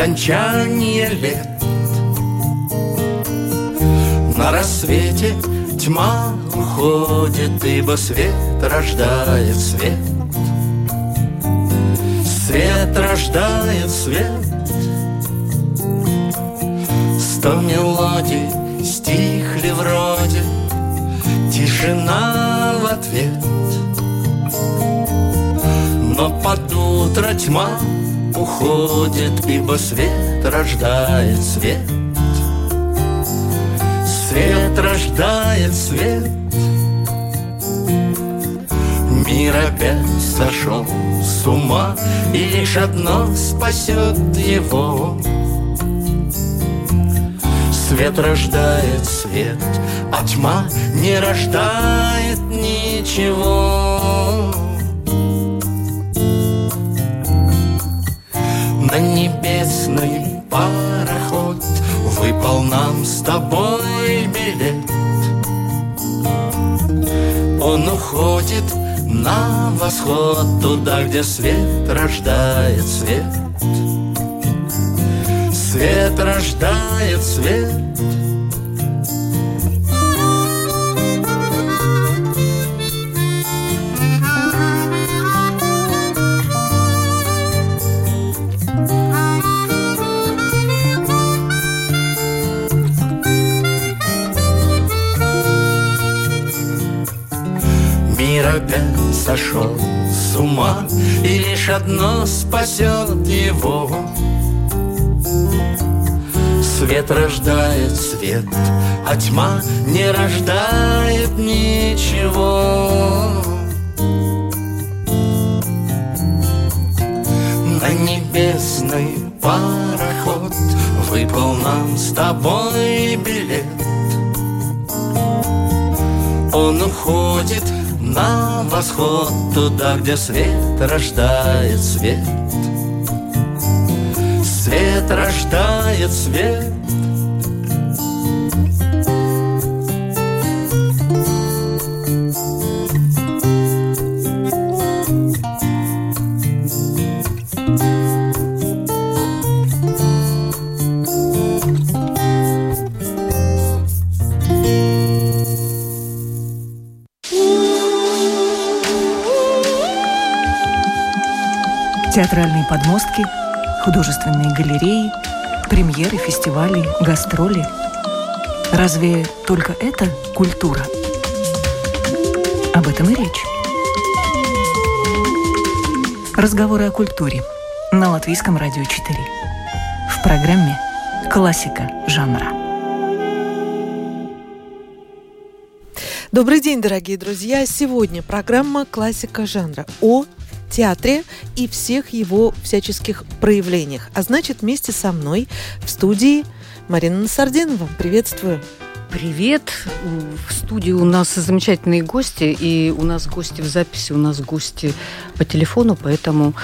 До скончания лет. На рассвете тьма уходит, ибо свет рождает свет. Свет рождает свет. Сто мелодий стихли вроде Тишина в ответ. Но под утро тьма уходит Ибо свет рождает свет. Свет рождает свет. Мир опять сошел с ума И лишь одно спасет его. Свет рождает свет, а тьма не рождает ничего. На восход, туда, где свет рождает свет. Свет рождает свет. Мир опять сошел с ума, и лишь одно спасет его. Свет рождает свет, а тьма не рождает ничего. На небесный пароход выпал нам с тобой билет. Он уходит на восход Туда, где свет рождает свет. Свет рождает свет Театральные подмостки, художественные галереи, премьеры, фестивали, гастроли. Разве только это культура? Об этом и речь. Разговоры о культуре на Латвийском радио 4. В программе «Классика жанра». Добрый день, дорогие друзья! Сегодня программа «Классика жанра» о театре и всех его всяческих проявлениях. А значит, вместе со мной в студии Марина Насардинова. Приветствую. Привет! В студии у нас замечательные гости, и у нас гости в записи, у нас гости по телефону, поэтому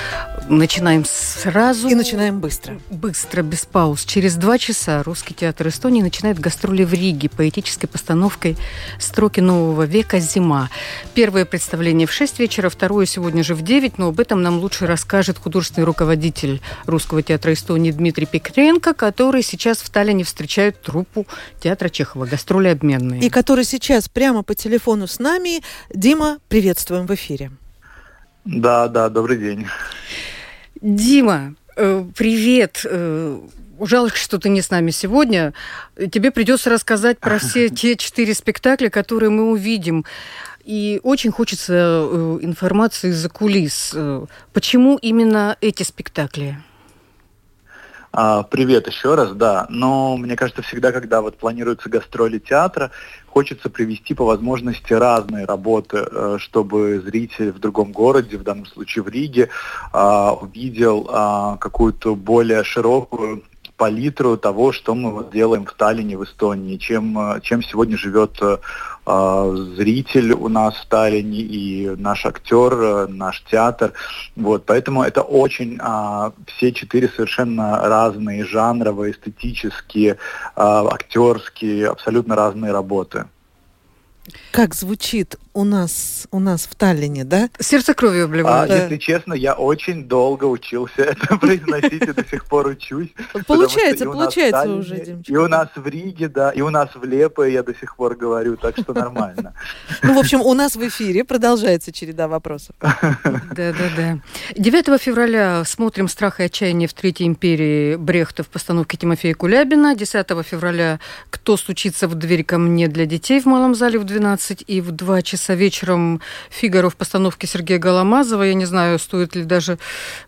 начинаем сразу. И начинаем быстро. Быстро, без пауз. Через два часа Русский театр Эстонии начинает гастроли в Риге поэтической постановкой «Строки нового века. Зима». Первое представление в 6 вечера, второе сегодня же в 9, но об этом нам лучше расскажет художественный руководитель Русского театра Эстонии Дмитрий Пикренко, который сейчас в Таллине встречает труппу театра Чехова гастроли обменные. И который сейчас прямо по телефону с нами. Дима, приветствуем в эфире. Да, да, добрый день. Дима, э, привет. Э, жалко, что ты не с нами сегодня. Тебе придется рассказать про все те четыре спектакля, которые мы увидим. И очень хочется э, информации из-за кулис. Почему именно эти спектакли? А, привет еще раз, да. Но мне кажется, всегда, когда вот планируются гастроли театра, хочется привести по возможности разные работы, э, чтобы зритель в другом городе, в данном случае в Риге, а, увидел а, какую-то более широкую палитру того, что мы вот делаем в Таллине, в Эстонии, чем, э, чем сегодня живет э, зритель у нас в Таллине и наш актер, наш театр. Вот, поэтому это очень а, все четыре совершенно разные жанровые, эстетические, а, актерские, абсолютно разные работы. как звучит у нас, у нас в Таллине, да? Сердце кровью обливает. А, да. Если честно, я очень долго учился это произносить и до сих пор учусь. Получается, получается уже, Димчик. И у нас в Риге, да, и у нас в Лепе я до сих пор говорю, так что нормально. Ну, в общем, у нас в эфире продолжается череда вопросов. Да, да, да. 9 февраля смотрим «Страх и отчаяние в Третьей империи» Брехта в постановке Тимофея Кулябина. 10 февраля «Кто стучится в дверь ко мне для детей» в Малом зале в 12 и в 2 часа вечером «Фигаро» в постановке Сергея Голомазова. Я не знаю, стоит ли даже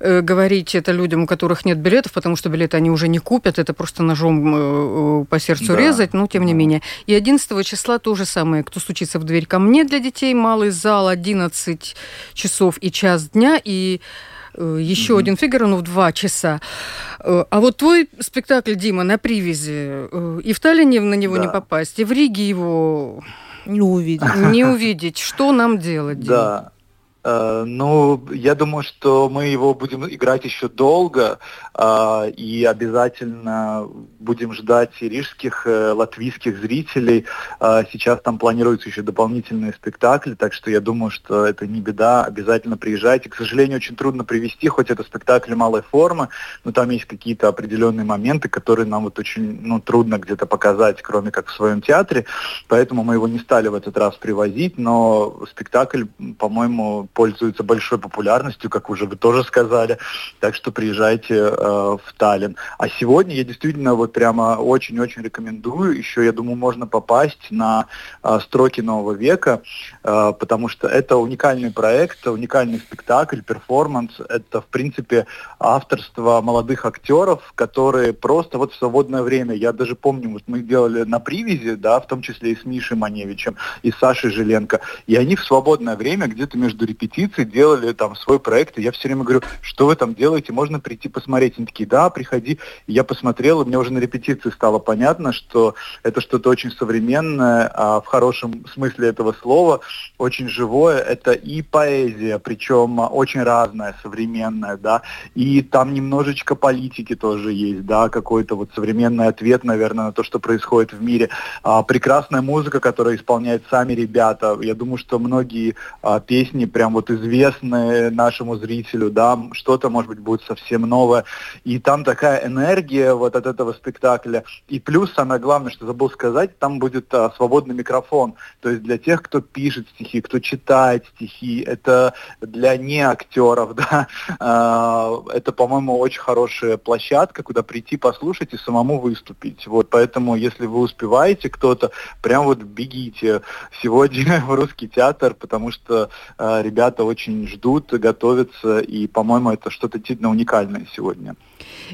э, говорить это людям, у которых нет билетов, потому что билеты они уже не купят, это просто ножом э, по сердцу да. резать, но тем не менее. И 11 числа то же самое. «Кто стучится в дверь ко мне для детей», малый зал, 11 часов и час дня, и э, еще mm-hmm. один Фигаро, ну, в два часа. Э, а вот твой спектакль, Дима, на привязи, э, и в Таллине на него да. не попасть, и в Риге его не увидеть. Не увидеть. Что нам делать? Да. Э, ну, я думаю, что мы его будем играть еще долго, э, и обязательно будем ждать и рижских, э, латвийских зрителей. Сейчас там планируются еще дополнительные спектакли, так что я думаю, что это не беда, обязательно приезжайте. К сожалению, очень трудно привести, хоть это спектакли малой формы, но там есть какие-то определенные моменты, которые нам вот очень ну, трудно где-то показать, кроме как в своем театре, поэтому мы его не стали в этот раз привозить, но спектакль, по-моему, пользуется большой популярностью, как уже вы тоже сказали. Так что приезжайте э, в Таллин. А сегодня я действительно вот прямо очень-очень рекомендую. Еще, я думаю, можно попасть на э, строки нового века, э, потому что это уникальный проект, уникальный спектакль, перформанс. Это, в принципе, авторство молодых актеров, которые просто вот в свободное время, я даже помню, вот мы делали на привязи, да, в том числе и с Мишей Маневичем, и с Сашей Жиленко, и они в свободное время где-то между репетициями репетиции, делали там свой проект, и я все время говорю, что вы там делаете, можно прийти посмотреть. Они такие, да, приходи. И я посмотрел, и мне уже на репетиции стало понятно, что это что-то очень современное, а в хорошем смысле этого слова, очень живое. Это и поэзия, причем очень разная, современная, да, и там немножечко политики тоже есть, да, какой-то вот современный ответ, наверное, на то, что происходит в мире. А, прекрасная музыка, которую исполняют сами ребята. Я думаю, что многие а, песни прям вот известные нашему зрителю, да, что-то, может быть, будет совсем новое. И там такая энергия вот от этого спектакля. И плюс, самое главное, что забыл сказать, там будет а, свободный микрофон. То есть для тех, кто пишет стихи, кто читает стихи, это для не актеров, да. А, это, по-моему, очень хорошая площадка, куда прийти послушать и самому выступить. Вот, поэтому, если вы успеваете кто-то, прям вот бегите сегодня в русский театр, потому что э, ребята ребята очень ждут, готовятся, и, по-моему, это что-то действительно уникальное сегодня.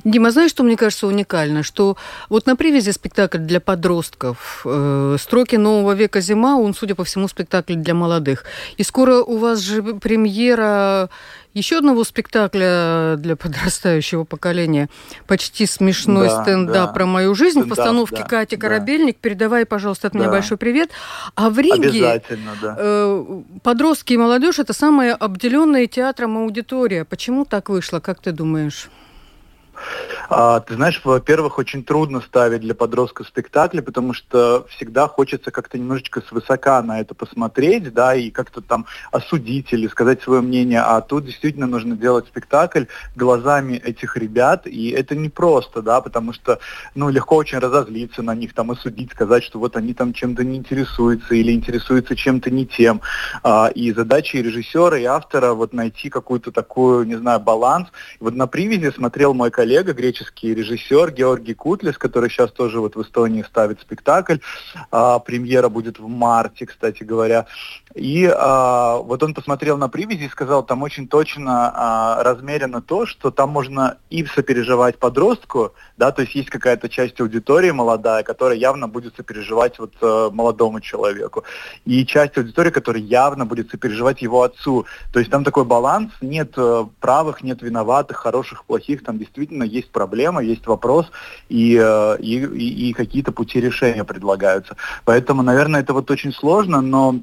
Дима, знаешь, что мне кажется уникально? Что вот на привязи спектакль для подростков, э, «Строки нового века зима», он, судя по всему, спектакль для молодых. И скоро у вас же премьера еще одного спектакля для подрастающего поколения. Почти смешной да, стендап да. про мою жизнь стендап, в постановке да, Кати Корабельник. Да. Передавай, пожалуйста, от меня большой привет. А в Риге да. э, подростки и молодежь это самая обделенная театром аудитория. Почему так вышло, как ты думаешь? А, ты знаешь, во-первых, очень трудно ставить для подростка спектакли, потому что всегда хочется как-то немножечко свысока на это посмотреть, да, и как-то там осудить или сказать свое мнение. А тут действительно нужно делать спектакль глазами этих ребят, и это непросто, да, потому что, ну, легко очень разозлиться на них, там, осудить, сказать, что вот они там чем-то не интересуются или интересуются чем-то не тем. А, и задача и режиссера, и автора вот найти какую-то такую, не знаю, баланс. И вот на привязи смотрел мой коллега, коллега, греческий режиссер Георгий Кутлис, который сейчас тоже вот в Эстонии ставит спектакль. А, премьера будет в марте, кстати говоря. И а, вот он посмотрел на привязи и сказал, там очень точно а, размерено то, что там можно и сопереживать подростку, да, то есть есть какая-то часть аудитории молодая, которая явно будет сопереживать вот а, молодому человеку. И часть аудитории, которая явно будет сопереживать его отцу. То есть там такой баланс, нет а, правых, нет виноватых, хороших, плохих, там действительно действительно есть проблема, есть вопрос, и, э, и, и, и какие-то пути решения предлагаются. Поэтому, наверное, это вот очень сложно, но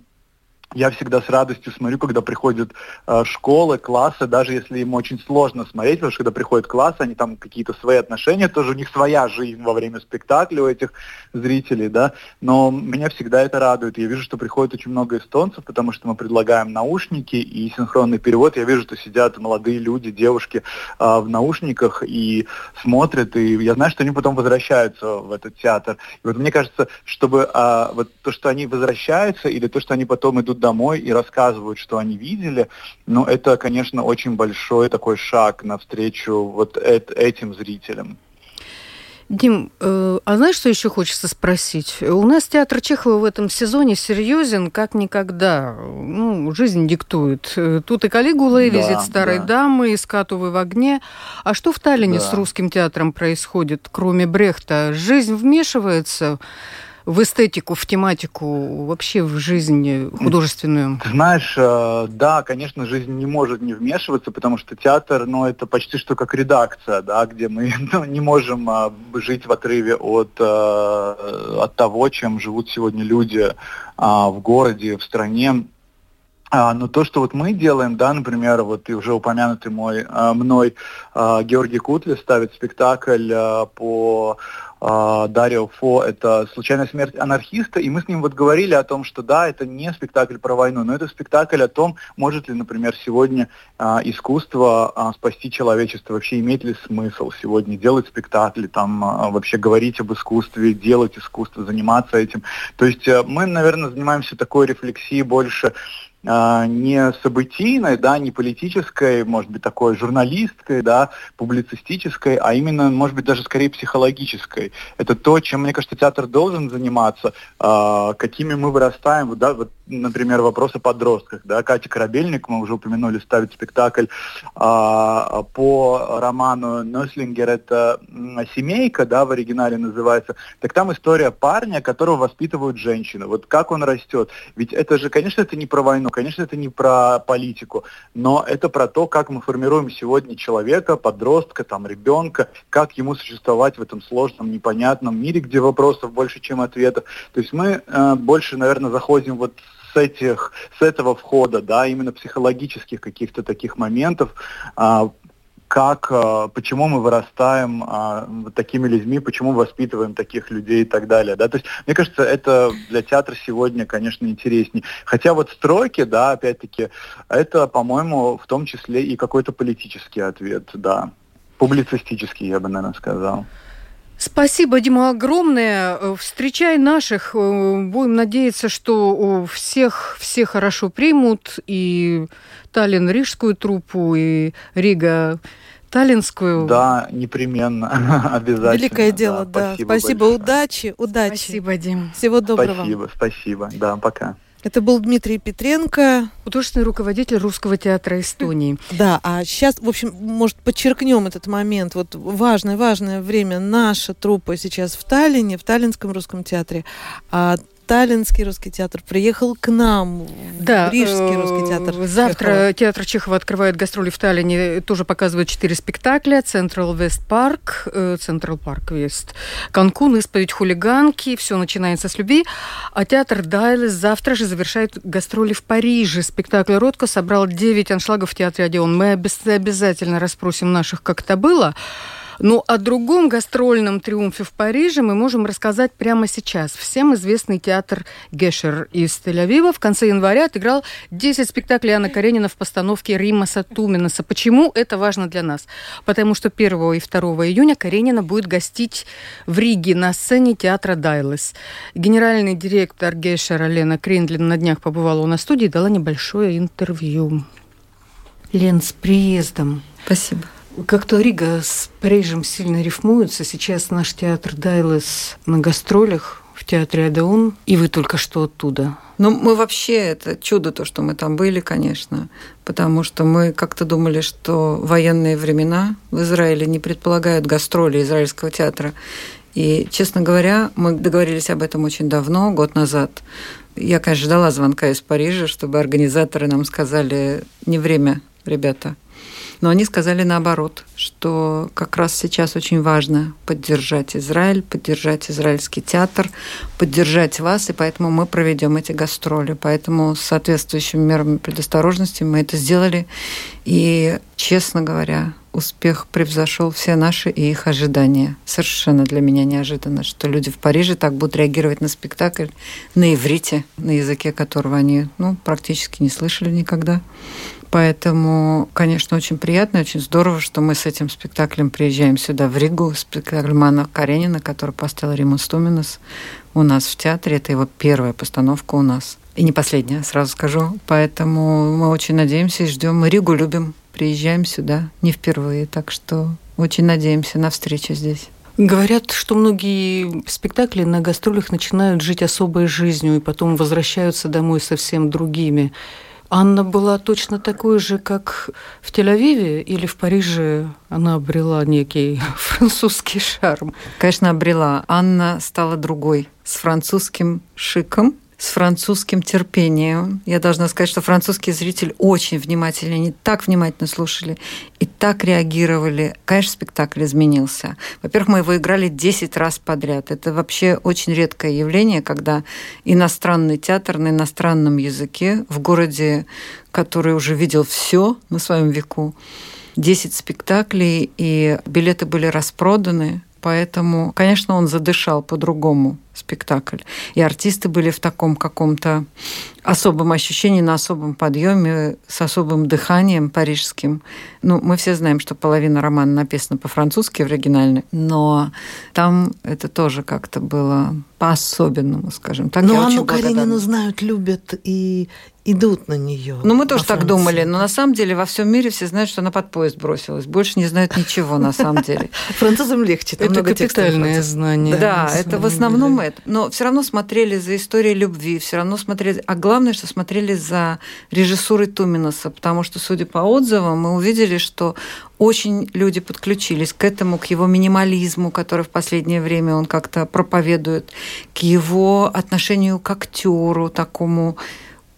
я всегда с радостью смотрю, когда приходят э, школы, классы, даже если им очень сложно смотреть, потому что когда приходят классы, они там какие-то свои отношения, тоже у них своя жизнь во время спектакля у этих зрителей, да, но меня всегда это радует. Я вижу, что приходит очень много эстонцев, потому что мы предлагаем наушники и синхронный перевод. Я вижу, что сидят молодые люди, девушки э, в наушниках и смотрят, и я знаю, что они потом возвращаются в этот театр. И вот мне кажется, чтобы э, вот то, что они возвращаются, или то, что они потом идут домой и рассказывают, что они видели, ну, это, конечно, очень большой такой шаг навстречу вот этим зрителям. Дим, э, а знаешь, что еще хочется спросить? У нас театр Чехова в этом сезоне серьезен как никогда. Ну, жизнь диктует. Тут и Калигула, и да, визит старой да. дамы, и скатувы в огне. А что в Таллине да. с русским театром происходит, кроме Брехта? Жизнь вмешивается? В эстетику, в тематику, вообще в жизнь художественную? Знаешь, э, да, конечно, жизнь не может не вмешиваться, потому что театр, ну, это почти что как редакция, да, где мы ну, не можем а, жить в отрыве от, а, от того, чем живут сегодня люди в городе, в стране. А, но то, что вот мы делаем, да, например, вот и уже упомянутый мой, мной Георгий Кутли ставит спектакль по Дарио Фо, это «Случайная смерть анархиста», и мы с ним вот говорили о том, что да, это не спектакль про войну, но это спектакль о том, может ли, например, сегодня а, искусство а, спасти человечество, вообще имеет ли смысл сегодня делать спектакли, там а, вообще говорить об искусстве, делать искусство, заниматься этим. То есть а, мы, наверное, занимаемся такой рефлексией больше а, не событийной, да, не политической, может быть, такой журналистской, да, публицистической, а именно, может быть, даже скорее психологической. Это то, чем, мне кажется, театр должен заниматься, э, какими мы вырастаем, да, вот, например, вопрос о подростках, да, Катя Корабельник, мы уже упомянули, ставит спектакль э, по роману Нёслингер, это «Семейка», да, в оригинале называется, так там история парня, которого воспитывают женщины, вот как он растет, ведь это же, конечно, это не про войну, конечно, это не про политику, но это про то, как мы формируем сегодня человека, подростка, там, ребенка, как ему существовать в этом сложном, непонятном мире, где вопросов больше, чем ответов. То есть мы э, больше, наверное, заходим вот с этих, с этого входа, да, именно психологических каких-то таких моментов, а, как, а, почему мы вырастаем а, такими людьми, почему воспитываем таких людей и так далее. Да? То есть, мне кажется, это для театра сегодня, конечно, интереснее. Хотя вот строки, да, опять-таки, это, по-моему, в том числе и какой-то политический ответ, да. Публицистический, я бы, наверное, сказал. Спасибо, Дима, огромное. Встречай наших. Будем надеяться, что всех все хорошо примут. И Таллин рижскую труппу, и Рига Таллинскую. Да, непременно, обязательно. Великое дело, да. Спасибо, спасибо удачи, удачи. Спасибо, Дим. Всего доброго. Спасибо, спасибо. Да, пока. Это был Дмитрий Петренко. Художественный руководитель Русского театра Эстонии. Да, а сейчас, в общем, может, подчеркнем этот момент. Вот важное-важное время наша труппа сейчас в Таллине, в Таллинском русском театре. А Таллинский русский театр приехал к нам, да, Рижский русский театр. Э, завтра Чехова. театр Чехова открывает гастроли в Таллине, тоже показывает четыре спектакля. Central West Park, Central Park West, Канкун, исповедь хулиганки, все начинается с любви. А театр Дайлес завтра же завершает гастроли в Париже. Спектакль Ротко собрал 9 аншлагов в театре Одеон. Мы обязательно расспросим наших, как это было. Ну, о другом гастрольном триумфе в Париже мы можем рассказать прямо сейчас. Всем известный театр Гешер из Тель-Авива в конце января отыграл 10 спектаклей Анны Каренина в постановке Римаса Туминаса. Почему это важно для нас? Потому что 1 и 2 июня Каренина будет гостить в Риге на сцене театра Дайлес. Генеральный директор Гешера Лена Криндлин на днях побывала у нас в студии и дала небольшое интервью. Лен, с приездом. Спасибо. Как-то Рига с Парижем сильно рифмуются. Сейчас наш театр Дайлес на гастролях в театре Адеон, и вы только что оттуда. Ну, мы вообще, это чудо то, что мы там были, конечно, потому что мы как-то думали, что военные времена в Израиле не предполагают гастроли израильского театра. И, честно говоря, мы договорились об этом очень давно, год назад. Я, конечно, ждала звонка из Парижа, чтобы организаторы нам сказали, не время, ребята, Но они сказали наоборот, что как раз сейчас очень важно поддержать Израиль, поддержать израильский театр, поддержать вас, и поэтому мы проведем эти гастроли. Поэтому с соответствующими мерами предосторожности мы это сделали. И, честно говоря, успех превзошел все наши и их ожидания. Совершенно для меня неожиданно, что люди в Париже так будут реагировать на спектакль на иврите, на языке которого они ну, практически не слышали никогда. Поэтому, конечно, очень приятно, очень здорово, что мы с этим спектаклем приезжаем сюда, в Ригу. Спектакль Мана Каренина, который поставил Риму Стуминас у нас в театре. Это его первая постановка у нас. И не последняя, сразу скажу. Поэтому мы очень надеемся и ждем. Мы Ригу любим, приезжаем сюда не впервые. Так что очень надеемся на встречу здесь. Говорят, что многие спектакли на гастролях начинают жить особой жизнью и потом возвращаются домой совсем другими. Анна была точно такой же, как в Тель-Авиве или в Париже она обрела некий французский шарм? Конечно, обрела. Анна стала другой, с французским шиком, с французским терпением. Я должна сказать, что французские зрители очень внимательны, они так внимательно слушали и так реагировали. Конечно, спектакль изменился. Во-первых, мы его играли 10 раз подряд. Это вообще очень редкое явление, когда иностранный театр на иностранном языке в городе, который уже видел все на своем веку, 10 спектаклей, и билеты были распроданы. Поэтому, конечно, он задышал по-другому спектакль. И артисты были в таком каком-то особом ощущении, на особом подъеме, с особым дыханием парижским. Ну, мы все знаем, что половина романа написана по-французски в оригинальной, но там это тоже как-то было по-особенному, скажем так. Но Анну Каренину знают, любят и идут на нее. Ну, мы тоже так думали, но на самом деле во всем мире все знают, что она под поезд бросилась. Больше не знают ничего на самом деле. Французам легче, это капитальное знание. Да, это в основном это. Но все равно смотрели за историей любви, все равно смотрели, а главное, что смотрели за режиссурой Туминаса, потому что, судя по отзывам, мы увидели, что очень люди подключились к этому, к его минимализму, который в последнее время он как-то проповедует, к его отношению к актеру такому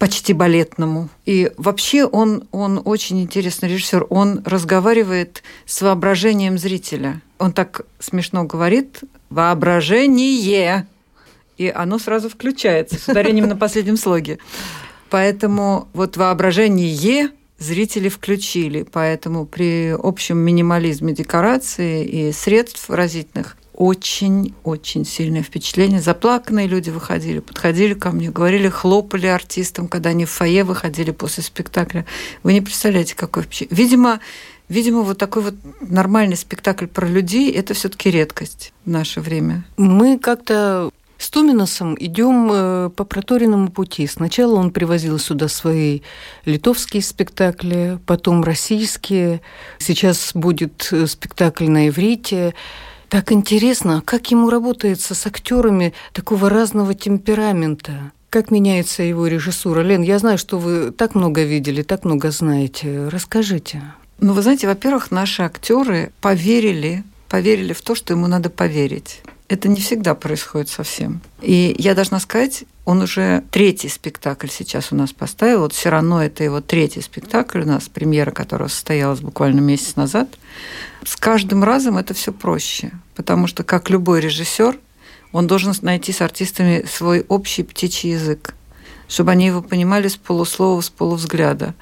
почти балетному. И вообще он, он очень интересный режиссер. Он разговаривает с воображением зрителя. Он так смешно говорит «воображение», и оно сразу включается с ударением на последнем слоге. Поэтому вот воображение зрители включили. Поэтому при общем минимализме декорации и средств выразительных очень-очень сильное впечатление. Заплаканные люди выходили, подходили ко мне, говорили, хлопали артистам, когда они в фойе выходили после спектакля. Вы не представляете, какой впечатление. Видимо, Видимо, вот такой вот нормальный спектакль про людей – это все таки редкость в наше время. Мы как-то с Туминосом идем э, по проторенному пути. Сначала он привозил сюда свои литовские спектакли, потом российские. Сейчас будет э, спектакль на иврите. Так интересно, как ему работается с актерами такого разного темперамента. Как меняется его режиссура? Лен, я знаю, что вы так много видели, так много знаете. Расскажите. Ну, вы знаете, во-первых, наши актеры поверили, поверили в то, что ему надо поверить. Это не всегда происходит совсем. И я должна сказать, он уже третий спектакль сейчас у нас поставил. Вот все равно это его третий спектакль у нас, премьера которого состоялась буквально месяц назад. С каждым разом это все проще, потому что, как любой режиссер, он должен найти с артистами свой общий птичий язык, чтобы они его понимали с полуслова, с полувзгляда.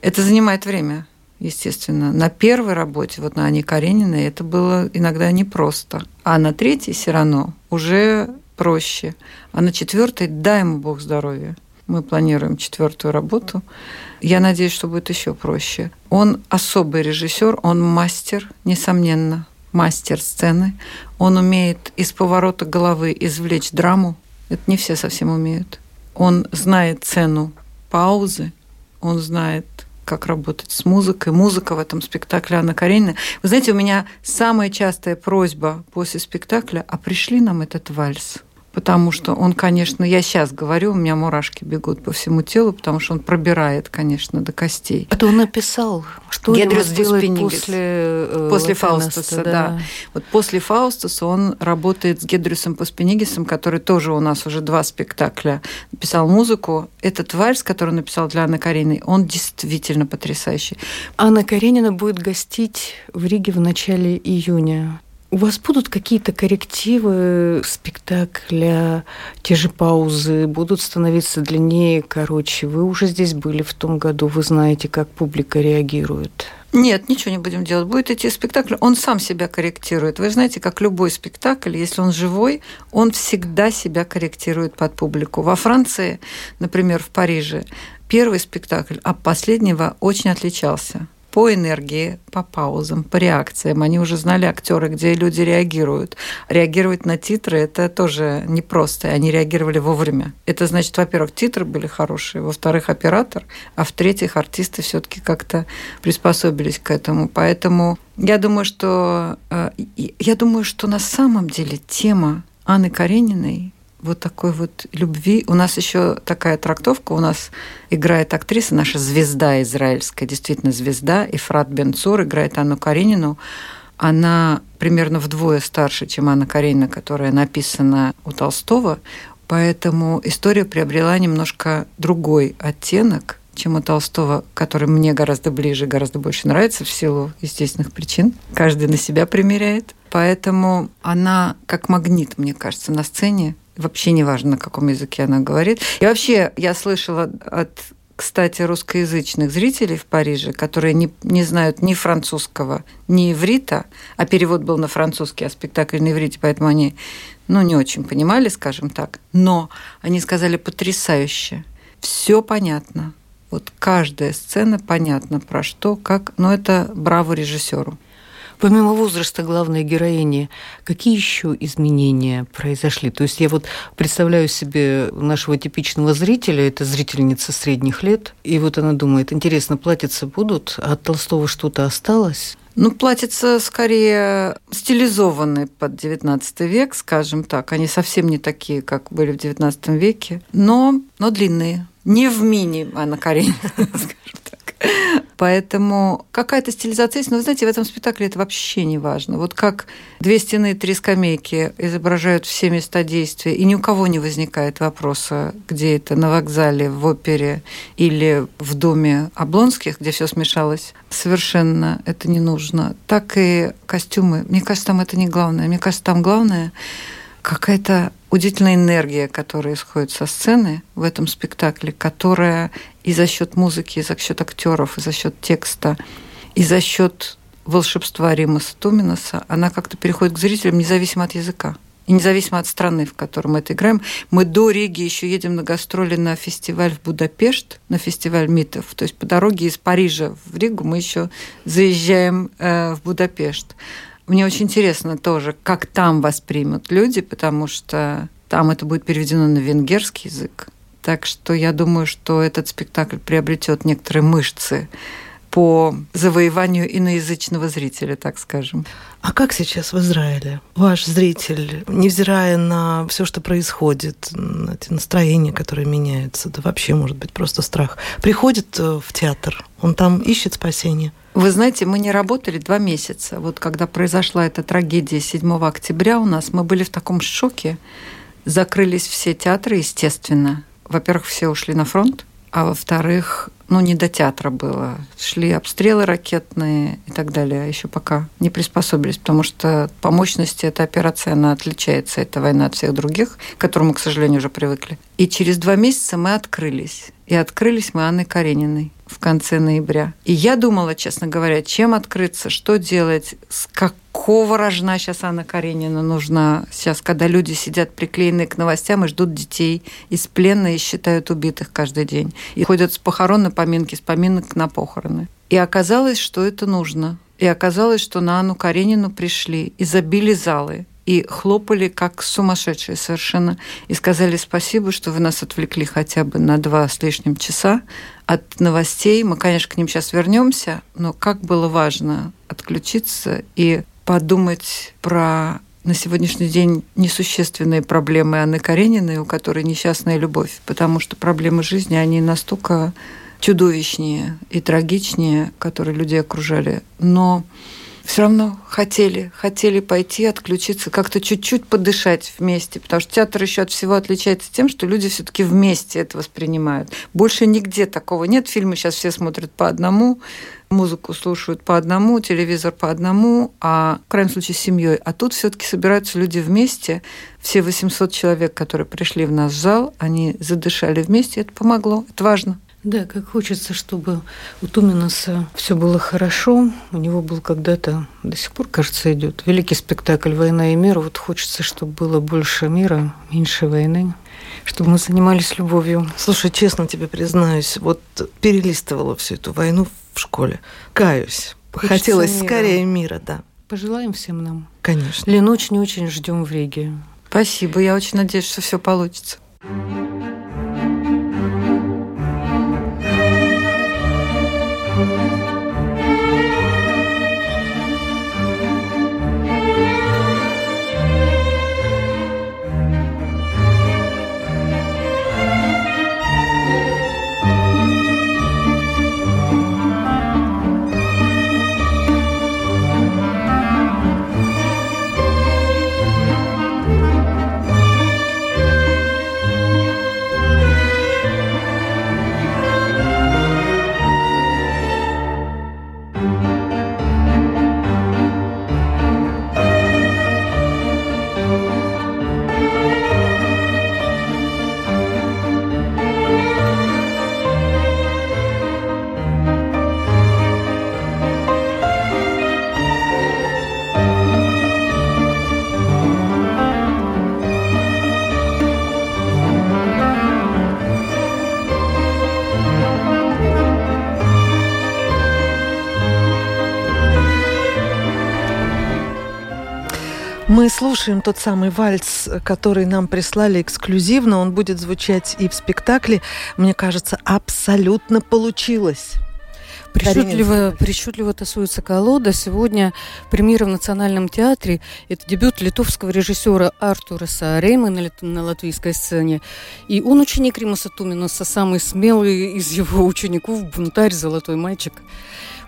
Это занимает время естественно. На первой работе, вот на Ане Карениной, это было иногда непросто. А на третьей все равно уже проще. А на четвертой, дай ему Бог здоровья. Мы планируем четвертую работу. Я надеюсь, что будет еще проще. Он особый режиссер, он мастер, несомненно, мастер сцены. Он умеет из поворота головы извлечь драму. Это не все совсем умеют. Он знает цену паузы, он знает как работать с музыкой. Музыка в этом спектакле Анна Каренина. Вы знаете, у меня самая частая просьба после спектакля, а пришли нам этот вальс. Потому что он, конечно, я сейчас говорю, у меня мурашки бегут по всему телу, потому что он пробирает, конечно, до костей. Это он написал, что Гедрус он сделает после, э, После Фаустуса, да. Вот после Фаустуса он работает с Гедрюсом Пуспенигисом, который тоже у нас уже два спектакля писал музыку. Этот вальс, который он написал для Анны Карениной, он действительно потрясающий. Анна Каренина будет гостить в Риге в начале июня. У вас будут какие-то коррективы спектакля, те же паузы будут становиться длиннее, короче. Вы уже здесь были в том году, вы знаете, как публика реагирует. Нет, ничего не будем делать. Будет идти спектакль, он сам себя корректирует. Вы знаете, как любой спектакль, если он живой, он всегда себя корректирует под публику. Во Франции, например, в Париже, первый спектакль от последнего очень отличался по энергии, по паузам, по реакциям. Они уже знали актеры, где люди реагируют. Реагировать на титры это тоже непросто. Они реагировали вовремя. Это значит, во-первых, титры были хорошие, во-вторых, оператор, а в-третьих, артисты все-таки как-то приспособились к этому. Поэтому я думаю, что э, я думаю, что на самом деле тема Анны Карениной вот такой вот любви. У нас еще такая трактовка, у нас играет актриса, наша звезда израильская, действительно звезда, Ифрат Бенцур играет Анну Каренину. Она примерно вдвое старше, чем Анна Каренина, которая написана у Толстого, поэтому история приобрела немножко другой оттенок, чем у Толстого, который мне гораздо ближе, гораздо больше нравится в силу естественных причин. Каждый на себя примеряет. Поэтому она как магнит, мне кажется, на сцене Вообще не важно, на каком языке она говорит. И вообще я слышала от кстати, русскоязычных зрителей в Париже, которые не, не знают ни французского, ни иврита, а перевод был на французский, а спектакль на иврите, поэтому они ну, не очень понимали, скажем так. Но они сказали потрясающе. Все понятно. Вот каждая сцена понятна про что, как. Но это браво режиссеру. Помимо возраста главной героини, какие еще изменения произошли? То есть я вот представляю себе нашего типичного зрителя, это зрительница средних лет, и вот она думает, интересно, платьица будут, а от Толстого что-то осталось? Ну, платьица скорее стилизованные под XIX век, скажем так. Они совсем не такие, как были в XIX веке, но, но длинные. Не в мини, Анна Каренина, скажем так. Поэтому какая-то стилизация есть. Но, вы знаете, в этом спектакле это вообще не важно. Вот как две стены и три скамейки изображают все места действия, и ни у кого не возникает вопроса, где это, на вокзале, в опере или в доме Облонских, где все смешалось. Совершенно это не нужно. Так и костюмы. Мне кажется, там это не главное. Мне кажется, там главное какая-то удивительная энергия, которая исходит со сцены в этом спектакле, которая и за счет музыки, и за счет актеров, и за счет текста, и за счет волшебства Римаса Туминаса, она как-то переходит к зрителям независимо от языка. И независимо от страны, в которой мы это играем, мы до Риги еще едем на гастроли на фестиваль в Будапешт, на фестиваль МИТов. То есть по дороге из Парижа в Ригу мы еще заезжаем э, в Будапешт. Мне очень интересно тоже, как там воспримут люди, потому что там это будет переведено на венгерский язык. Так что я думаю, что этот спектакль приобретет некоторые мышцы по завоеванию иноязычного зрителя, так скажем. А как сейчас в Израиле ваш зритель, невзирая на все, что происходит, на эти настроения, которые меняются, да вообще, может быть, просто страх, приходит э, в театр, он там ищет спасения? Вы знаете, мы не работали два месяца. Вот когда произошла эта трагедия 7 октября у нас, мы были в таком шоке. Закрылись все театры, естественно. Во-первых, все ушли на фронт, а во-вторых, ну, не до театра было. Шли обстрелы ракетные и так далее. А еще пока не приспособились, потому что по мощности эта операция, она отличается, эта война от всех других, к которым мы, к сожалению, уже привыкли. И через два месяца мы открылись. И открылись мы Анной Карениной в конце ноября. И я думала, честно говоря, чем открыться, что делать, с какого рожна сейчас Анна Каренина нужна сейчас, когда люди сидят приклеенные к новостям и ждут детей из плена и считают убитых каждый день. И ходят с похорон на поминки, с поминок на похороны. И оказалось, что это нужно. И оказалось, что на Анну Каренину пришли и забили залы и хлопали как сумасшедшие совершенно. И сказали спасибо, что вы нас отвлекли хотя бы на два с лишним часа от новостей. Мы, конечно, к ним сейчас вернемся, но как было важно отключиться и подумать про на сегодняшний день несущественные проблемы Анны Карениной, у которой несчастная любовь, потому что проблемы жизни, они настолько чудовищнее и трагичнее, которые люди окружали. Но все равно хотели, хотели пойти, отключиться, как-то чуть-чуть подышать вместе, потому что театр еще от всего отличается тем, что люди все-таки вместе это воспринимают. Больше нигде такого нет. Фильмы сейчас все смотрят по одному, музыку слушают по одному, телевизор по одному, а в крайнем случае с семьей. А тут все-таки собираются люди вместе. Все 800 человек, которые пришли в наш зал, они задышали вместе. Это помогло. Это важно. Да, как хочется, чтобы у Туминаса все было хорошо. У него был когда-то, до сих пор, кажется, идет великий спектакль «Война и мир». Вот хочется, чтобы было больше мира, меньше войны чтобы мы занимались любовью. Слушай, честно тебе признаюсь, вот перелистывала всю эту войну в школе. Каюсь. Хочется Хотелось мира. скорее мира, да. Пожелаем всем нам. Конечно. Лен, очень-очень ждем в Риге. Спасибо. Я очень надеюсь, что все получится. Слушаем тот самый вальс, который нам прислали эксклюзивно. Он будет звучать и в спектакле. Мне кажется, абсолютно получилось. Причудливо, причудливо тасуется колода. Сегодня премьера в Национальном театре. Это дебют литовского режиссера Артура Саарейма на, на латвийской сцене. И он ученик Римаса Туминаса, самый смелый из его учеников, бунтарь, золотой мальчик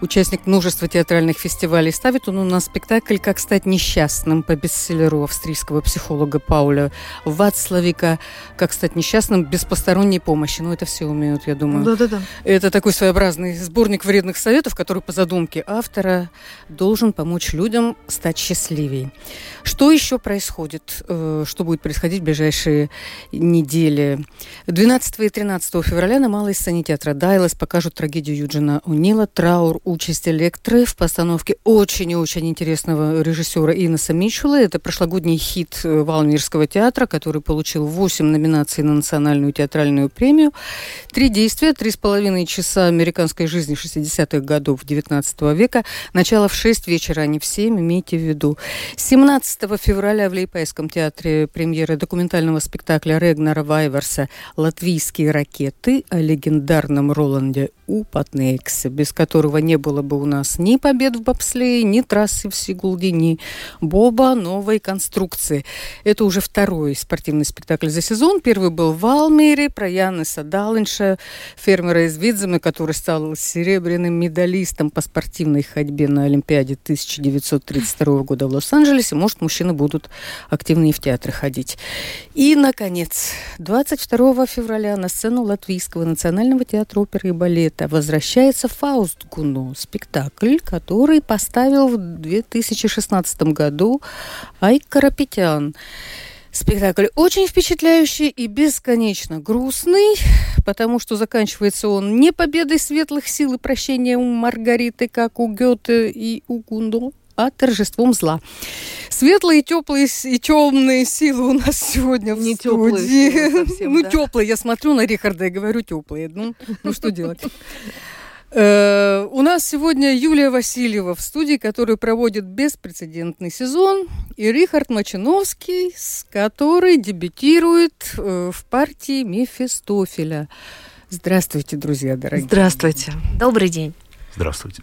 участник множества театральных фестивалей. Ставит он у нас спектакль «Как стать несчастным» по бестселлеру австрийского психолога Пауля Вацлавика «Как стать несчастным без посторонней помощи». Ну, это все умеют, я думаю. Да-да-да. Это такой своеобразный сборник вредных советов, который по задумке автора должен помочь людям стать счастливее. Что еще происходит? Э, что будет происходить в ближайшие недели? 12 и 13 февраля на малой сцене театра Дайлас покажут трагедию Юджина Унила «Траур участь Электры» в постановке очень и очень интересного режиссера Инеса Мичула. Это прошлогодний хит э, Валмирского театра, который получил 8 номинаций на национальную театральную премию. Три действия, три с половиной часа американской жизни 60-х годов 19 века. Начало в 6 вечера, а не в 7, имейте в виду. 17 февраля в Лейпайском театре премьера документального спектакля Регнара Вайверса «Латвийские ракеты» о легендарном Роланде Упатнексе, без которого не было бы у нас ни побед в бобслее, ни трассы в Сигулде, ни Боба новой конструкции. Это уже второй спортивный спектакль за сезон. Первый был в Алмере про Яниса Далинша, фермера из Видземы, который стал серебряным медалистом по спортивной ходьбе на Олимпиаде 1932 года в Лос-Анджелесе. Может, мужчины будут активнее в театры ходить. И, наконец, 22 февраля на сцену Латвийского национального театра оперы и балета возвращается Фауст Гуно, спектакль, который поставил в 2016 году Айк Карапетян. Спектакль очень впечатляющий и бесконечно грустный, потому что заканчивается он не победой светлых сил и прощением Маргариты, как у Гёте и у Гундо, а торжеством зла. Светлые, теплые и темные силы у нас сегодня в не студии. Теплые совсем, ну, да. теплые. Я смотрю на Рихарда и говорю теплые. Ну, ну что делать? Э, у нас сегодня Юлия Васильева в студии, которая проводит беспрецедентный сезон, и Рихард Мачиновский, с который дебютирует э, в партии Мефистофеля. Здравствуйте, друзья дорогие. Здравствуйте. Добрый день. Здравствуйте.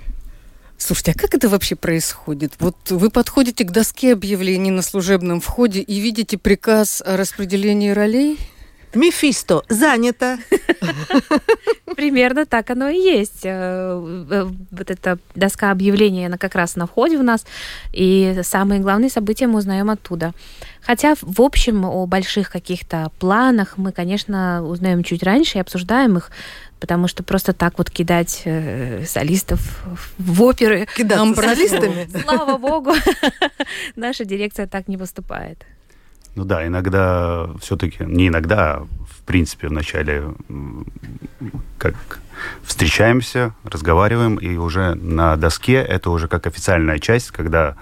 Слушайте, а как это вообще происходит? Вот вы подходите к доске объявлений на служебном входе и видите приказ о распределении ролей? Мефисто, занято. Примерно так оно и есть. Э, э, вот эта доска объявлений, она как раз на входе у нас, и самые главные события мы узнаем оттуда. Хотя, в общем, о больших каких-то планах мы, конечно, узнаем чуть раньше и обсуждаем их, потому что просто так вот кидать э, солистов в оперы... Кидаться солистами? Слава богу, наша дирекция так не поступает. Ну да, иногда все-таки, не иногда, а в принципе, вначале как встречаемся, разговариваем, и уже на доске это уже как официальная часть, когда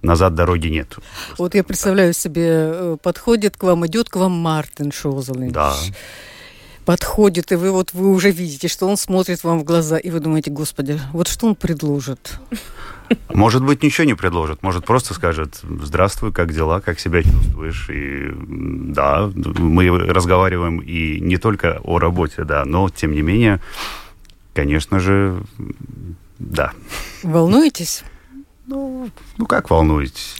назад дороги нет. Вот я представляю себе, э, подходит к вам, идет к вам Мартин Шозелович. Да подходит, и вы вот вы уже видите, что он смотрит вам в глаза, и вы думаете, господи, вот что он предложит? Может быть, ничего не предложит. Может, просто скажет, здравствуй, как дела, как себя чувствуешь. И да, мы разговариваем и не только о работе, да, но, тем не менее, конечно же, да. Волнуетесь? Ну, ну как волнуетесь?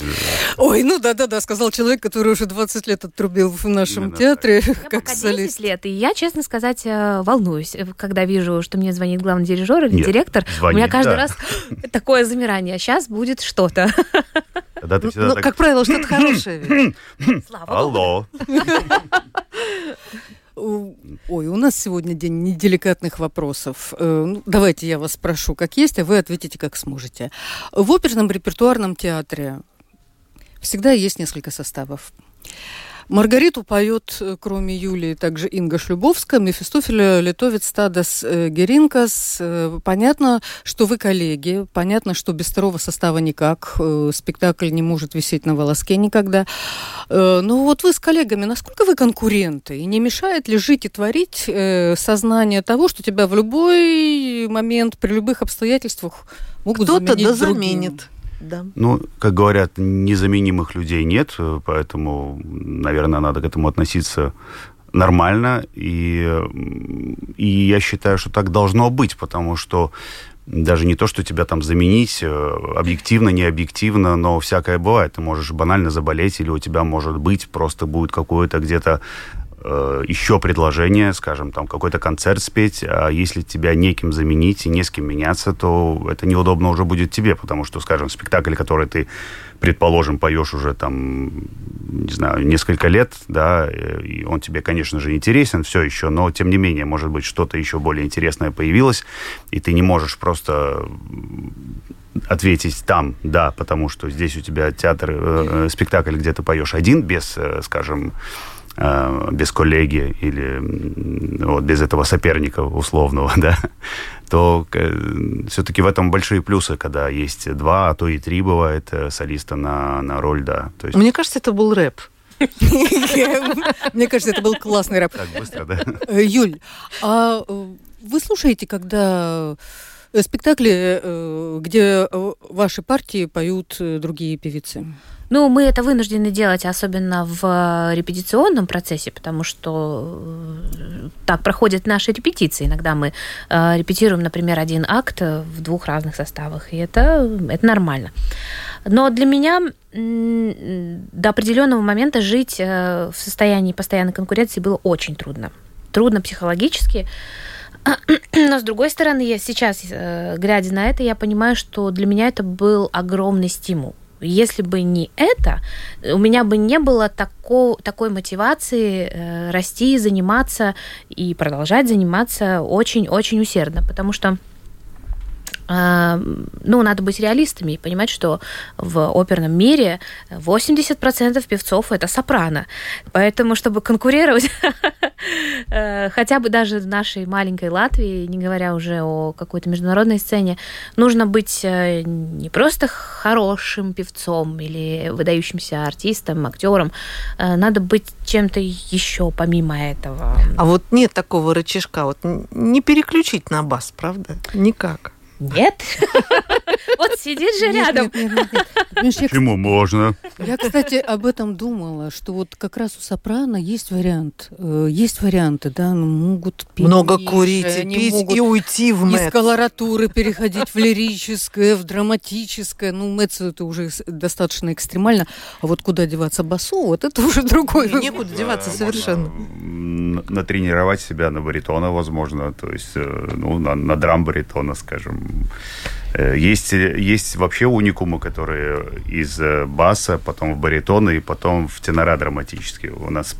Ой, ну да-да-да, сказал человек, который уже 20 лет отрубил в нашем Именно театре, так. как пока солист. 10 лет, и я, честно сказать, э, волнуюсь, э, когда вижу, что мне звонит главный дирижер или Нет, директор. Звонит, у меня каждый да. раз такое замирание. Сейчас будет что-то. ну, ну так... как правило, что-то хорошее. Слава Алло. Ой, у нас сегодня день неделикатных вопросов. Э, ну, давайте я вас спрошу, как есть, а вы ответите, как сможете. В оперном репертуарном театре всегда есть несколько составов. Маргариту поет, э, кроме Юлии, также Инга Шлюбовская, Мефистофеля Литовец Стадас э, Геринкас. Э, понятно, что вы коллеги, понятно, что без второго состава никак, спектакль не может висеть на волоске никогда. Но вот вы с коллегами, насколько вы конкуренты? И не мешает ли жить и творить сознание того, что тебя в любой момент, при любых обстоятельствах могут Кто-то заменить да другим? заменит. Да. Ну, как говорят, незаменимых людей нет, поэтому, наверное, надо к этому относиться нормально. И, и я считаю, что так должно быть, потому что даже не то, что тебя там заменить, э, объективно, не объективно, но всякое бывает. Ты можешь банально заболеть, или у тебя, может быть, просто будет какое-то где-то э, еще предложение, скажем, там какой-то концерт спеть, а если тебя неким заменить и не с кем меняться, то это неудобно уже будет тебе, потому что, скажем, спектакль, который ты, предположим, поешь уже там, не знаю, несколько лет, да, и он тебе, конечно же, интересен все еще, но, тем не менее, может быть, что-то еще более интересное появилось, и ты не можешь просто ответить там, да, потому что здесь у тебя театр, э, э спектакль, где ты поешь один, без, э, скажем, Э, без коллеги или вот, без этого соперника условного, да, то э, все-таки в этом большие плюсы, когда есть два, а то и три бывает э, солиста на, на роль, да. То есть... Мне кажется, это был рэп. Мне кажется, это был классный рэп. Так быстро, да? Юль, а вы слушаете, когда спектакли, где ваши партии поют другие певицы? Ну, мы это вынуждены делать, особенно в э, репетиционном процессе, потому что э, так проходят наши репетиции. Иногда мы э, репетируем, например, один акт в двух разных составах, и это, это нормально. Но для меня до определенного момента жить в состоянии постоянной конкуренции было очень трудно. Трудно психологически. Но с другой стороны, я сейчас, глядя на это, я понимаю, что для меня это был огромный стимул. Если бы не это, у меня бы не было тако, такой мотивации э, расти, заниматься и продолжать заниматься очень-очень усердно, потому что ну, надо быть реалистами и понимать, что в оперном мире 80% певцов это сопрано. Поэтому, чтобы конкурировать э, хотя бы даже в нашей маленькой Латвии, не говоря уже о какой-то международной сцене, нужно быть э, не просто хорошим певцом или выдающимся артистом, актером, э, надо быть чем-то еще помимо этого. А вот нет такого рычажка, вот не переключить на бас, правда? Никак. Нет. Вот сидит же рядом. Почему можно? Я, кстати, об этом думала, что вот как раз у сопрано есть вариант, э, есть варианты, да, ну, могут петь Много курить и пить, и уйти в из мэт. колоратуры переходить в лирическое, в драматическое. Ну, мэтс это уже достаточно экстремально. А вот куда деваться басу, вот это уже другой. Некуда деваться совершенно. М, Натренировать себя на баритона, возможно, то есть, э, ну, на, на драм-баритона, скажем. Э, Есть, э, есть вообще уникумы, которые из э, баса, потом в баритоны и потом в тенора драматические. У нас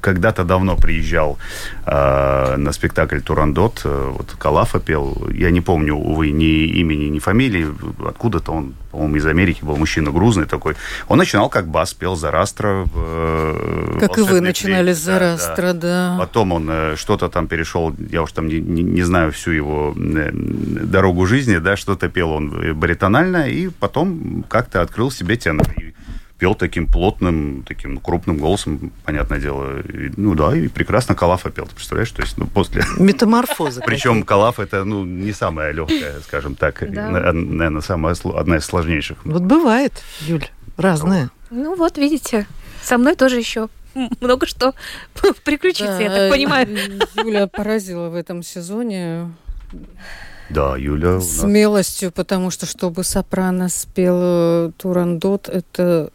когда-то давно приезжал э, на спектакль «Турандот», э, вот Калафа пел, я не помню, увы, ни имени, ни фамилии, откуда-то он, по-моему, из Америки был мужчина грузный такой. Он начинал как бас, пел Зарастра. Э, Как и вы «Волшебный начинали флейт». с Да, да. Зарастра, да. Потом он э, что-то там перешел, я уж там не, не- не знаю всю его э, дорогу жизни, да, что-то пел он э, баритонально, и потом как-то открыл себе тенор. И пел таким плотным, таким крупным голосом, понятное дело. И, ну да, и прекрасно Калафа пел, ты представляешь? То есть, ну, после... Метаморфоза. Причем Калаф это, ну, не самая легкая, скажем так, наверное, самая, одна из сложнейших. Вот бывает, Юль, разное. Ну вот, видите, со мной тоже еще много что приключится, я так понимаю. Юля поразила в этом сезоне Да, Юля у нас... смелостью, потому что чтобы сопрано спел э, Турандот, это...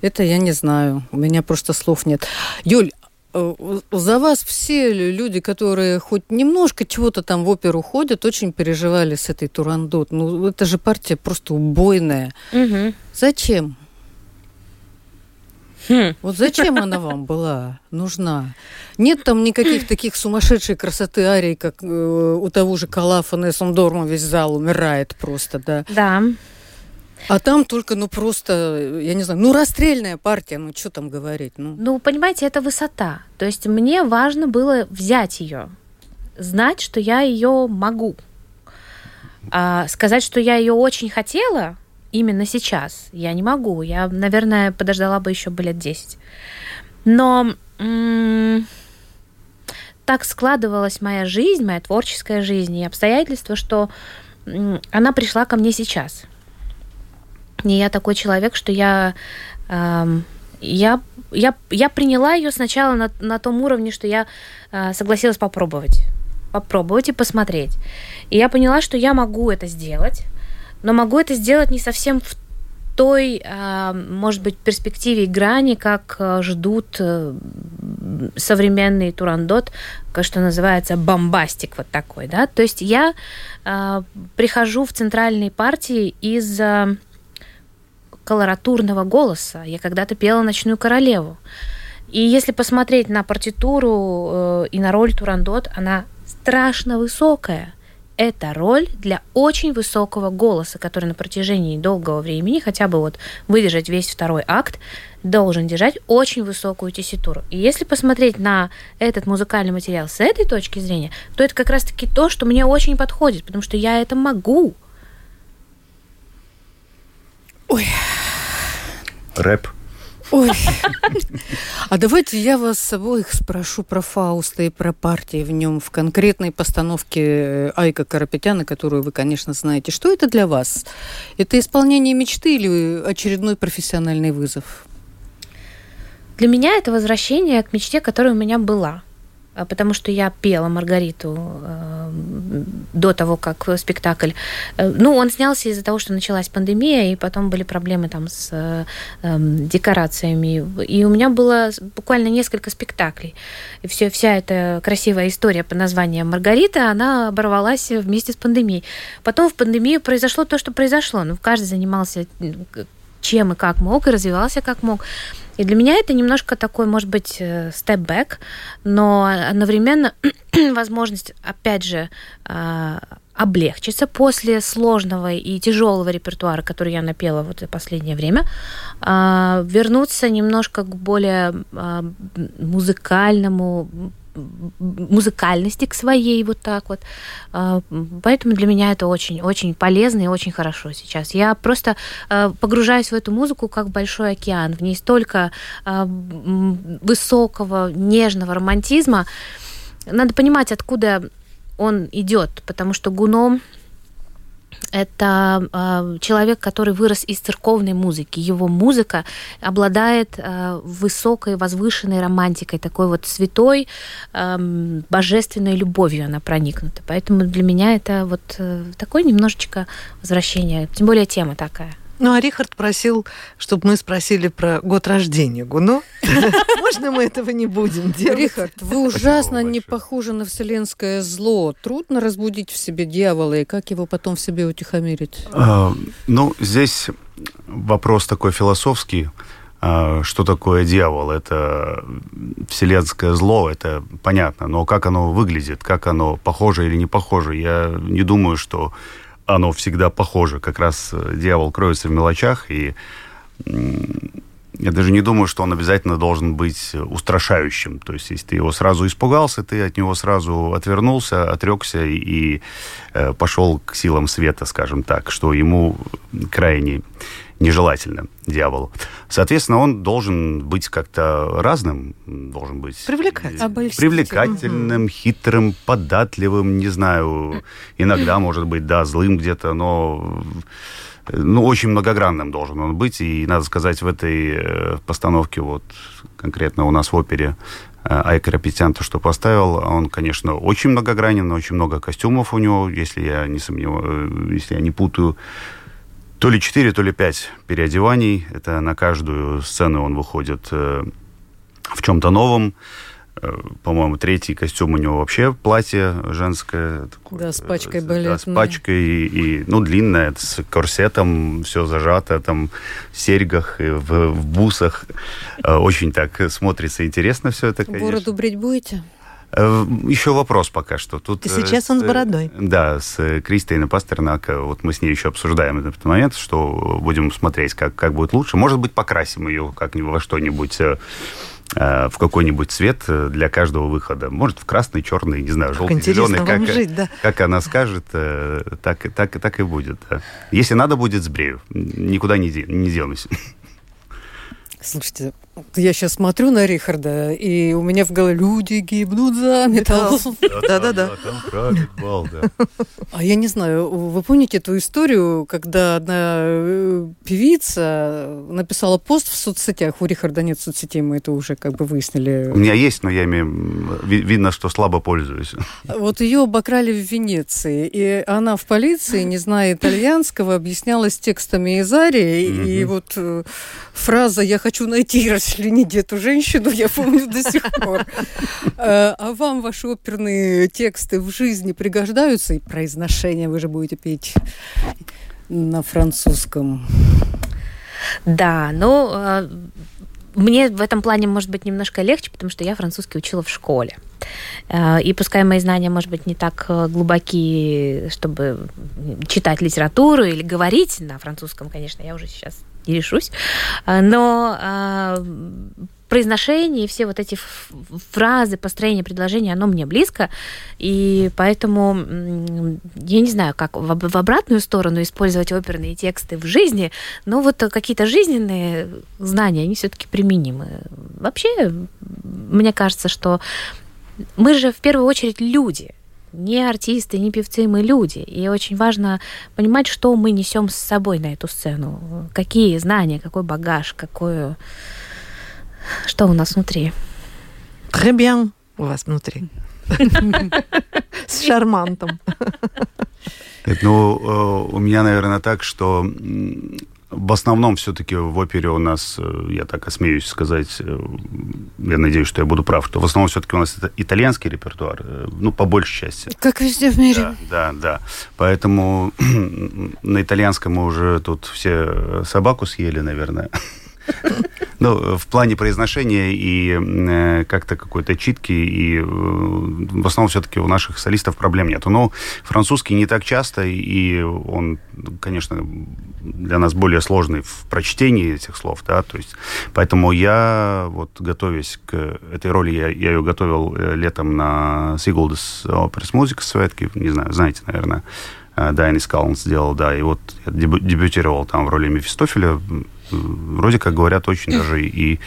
Это я не знаю. У меня просто слов нет. Юль, э, за вас все люди, которые хоть немножко чего-то там в оперу ходят, очень переживали с этой Турандот. Ну, это же партия просто убойная. Мгм. Зачем? Хм. Вот зачем она вам была нужна? Нет там никаких таких сумасшедшей красоты арий, как э, у того же Калафа Нессендорма весь зал умирает просто, да. Да. А там только, ну просто, я не знаю, ну расстрельная партия, ну что там говорить, ну. Ну, понимаете, это высота. То есть мне важно было взять ее, знать, что я ее могу. А сказать, что я ее очень хотела именно сейчас, я не могу. Я, наверное, подождала бы еще бы лет 10. Но так складывалась моя жизнь, моя творческая жизнь и обстоятельства, что она пришла ко мне сейчас. И я такой человек, что я, эм, я, я, я приняла ее сначала на, на том уровне, что я э, согласилась попробовать. Попробовать и посмотреть. И я поняла, что я могу это сделать, но могу это сделать не совсем в той, э, может быть, перспективе и грани, как э, ждут э, современный турандот, что называется бомбастик вот такой, да. То есть я э, прихожу в центральные партии из колоратурного голоса. Я когда-то пела «Ночную королеву». И если посмотреть на партитуру э, и на роль Турандот, она страшно высокая. Это роль для очень высокого голоса, который на протяжении долгого времени, хотя бы вот выдержать весь второй акт, должен держать очень высокую тесситуру. И если посмотреть на этот музыкальный материал с этой точки зрения, то это как раз-таки то, что мне очень подходит, потому что я это могу. Рэп. Ой. А давайте я вас обоих спрошу про Фауста и про партии в нем в конкретной постановке э, Айка Карапетяна, которую вы, конечно, знаете. Что это для вас? Это исполнение мечты или очередной профессиональный вызов? Для меня это возвращение к мечте, которая у меня была. А, Потому что я пела Маргариту э, до того, как спектакль. э, Ну, он снялся из-за того, что началась пандемия, и потом были проблемы там с э, эм, декорациями. И у меня было буквально несколько спектаклей. И все, вся эта красивая история под названием Маргарита, она оборвалась вместе с пандемией. Потом в пандемию произошло то, что произошло. Ну, каждый занимался чем и как мог, и развивался как мог. И для меня это немножко такой, может быть, степ-бэк, но одновременно возможность, опять же, а, облегчиться после сложного и тяжелого репертуара, который я напела вот за последнее время, а, вернуться немножко к более а, музыкальному музыкальности к своей вот так вот. А, Поэтому для меня это очень-очень полезно и очень хорошо сейчас. Я просто а, погружаюсь в эту музыку как в большой океан. В ней столько а, высокого, нежного романтизма. Надо понимать, откуда он идет, потому что Гуно это э, человек, который вырос из церковной музыки. Его музыка обладает э, высокой, возвышенной романтикой, такой вот святой, э, божественной любовью она проникнута. Поэтому для меня это вот э, такое немножечко возвращение. Тем более тема такая. Ну, а Рихард просил, чтобы мы спросили про год рождения Гуно. Можно мы этого не будем делать? Рихард, вы ужасно не похожи на вселенское зло. Трудно разбудить в себе дьявола, и как его потом в себе утихомирить? А, ну, здесь вопрос такой философский. А, что такое дьявол? Это вселенское зло, это понятно. Но как оно выглядит, как оно похоже или не похоже, я не думаю, что оно всегда похоже. Как раз э, дьявол кроется в мелочах, и я даже не думаю, что он обязательно должен быть устрашающим. То есть, если ты его сразу испугался, ты от него сразу отвернулся, отрекся и, и э, пошел к силам света, скажем так, что ему крайне нежелательно дьяволу. Соответственно, он должен быть как-то разным, должен быть привлекательным, привлекательным хитрым, податливым, не знаю, иногда, может быть, да, злым где-то, но ну, очень многогранным должен он быть. И, надо сказать, в этой э, постановке, вот конкретно у нас в опере э, Айка Петян, то, что поставил, он, конечно, очень многогранен, очень много костюмов у него, если я не сомневаюсь, э, если я не путаю то ли 4, то ли 5 переодеваний. Это на каждую сцену он выходит э, в чем-то новом. Э, по-моему, третий костюм у него вообще платье женское. Такое, да, с пачкой балетной. Да, с пачкой, и, и, ну, длинное, с корсетом, все зажато, там, в серьгах, и в, в бусах. Э, очень так смотрится интересно все это, конечно. Бороду брить будете? Э, еще вопрос пока что. Тут, И сейчас с, он с бородой. Да, с Кристиной Пастернак. Вот мы с ней еще обсуждаем этот момент, что будем смотреть, как, как будет лучше. Может быть, покрасим ее как-нибудь во что-нибудь э, в какой-нибудь цвет для каждого выхода. Может, в красный, черный, не знаю, желтый, зеленый. Как, жить, да. как она скажет, так, так, так и будет. Да. Если надо будет, сбрею. Никуда не, де, не денусь. Слушайте, я сейчас смотрю на Рихарда, и у меня в голове люди гибнут за металл. Да-да-да. А я не знаю, вы помните эту историю, когда одна э, певица написала пост в соцсетях, у Рихарда нет соцсетей, мы это уже как бы выяснили. У меня есть, но я имею... Видно, что слабо пользуюсь. Вот ее обокрали в Венеции, и она в полиции, не зная итальянского, объяснялась текстами из Арии, и вот э, фраза «я хочу найти расчленить эту женщину, я помню до сих пор. Э, а вам ваши оперные тексты в жизни пригождаются? И произношение вы же будете петь на французском. Да, ну, э, мне в этом плане может быть немножко легче, потому что я французский учила в школе. Э, и пускай мои знания, может быть, не так глубоки, чтобы читать литературу или говорить на французском, конечно, я уже сейчас не решусь. А, но а, произношение все вот эти фразы, построение предложения, оно мне близко, и поэтому я не знаю, как в обратную сторону использовать оперные тексты в жизни, но вот какие-то жизненные знания, они все-таки применимы. Вообще, мне кажется, что мы же в первую очередь люди – не артисты, не певцы, мы люди. И очень важно понимать, что мы несем с собой на эту сцену. Какие знания, какой багаж, какое... Что у нас внутри? Très bien у вас внутри. С шармантом. Ну, э, у меня, наверное, так, что в основном все-таки в опере у нас, э, я так осмеюсь сказать, э, я надеюсь, что я буду прав, что в основном все-таки у нас это итальянский репертуар, э, ну, по большей части. Как везде в мире. Да, да, да. Поэтому на итальянском мы уже тут все собаку съели, наверное. Ну, в плане произношения и э, как-то какой-то читки, и э, в основном все-таки у наших солистов проблем нет. Но французский не так часто, и он, конечно, для нас более сложный в прочтении этих слов, да, то есть, поэтому я, вот, готовясь к этой роли, я, я ее готовил э, летом на Сигулдес Оперс Музыка Светки, не знаю, знаете, наверное, Дайнис Каллан сделал, да, и вот я дебютировал там в роли Мефистофеля, вроде как говорят очень даже и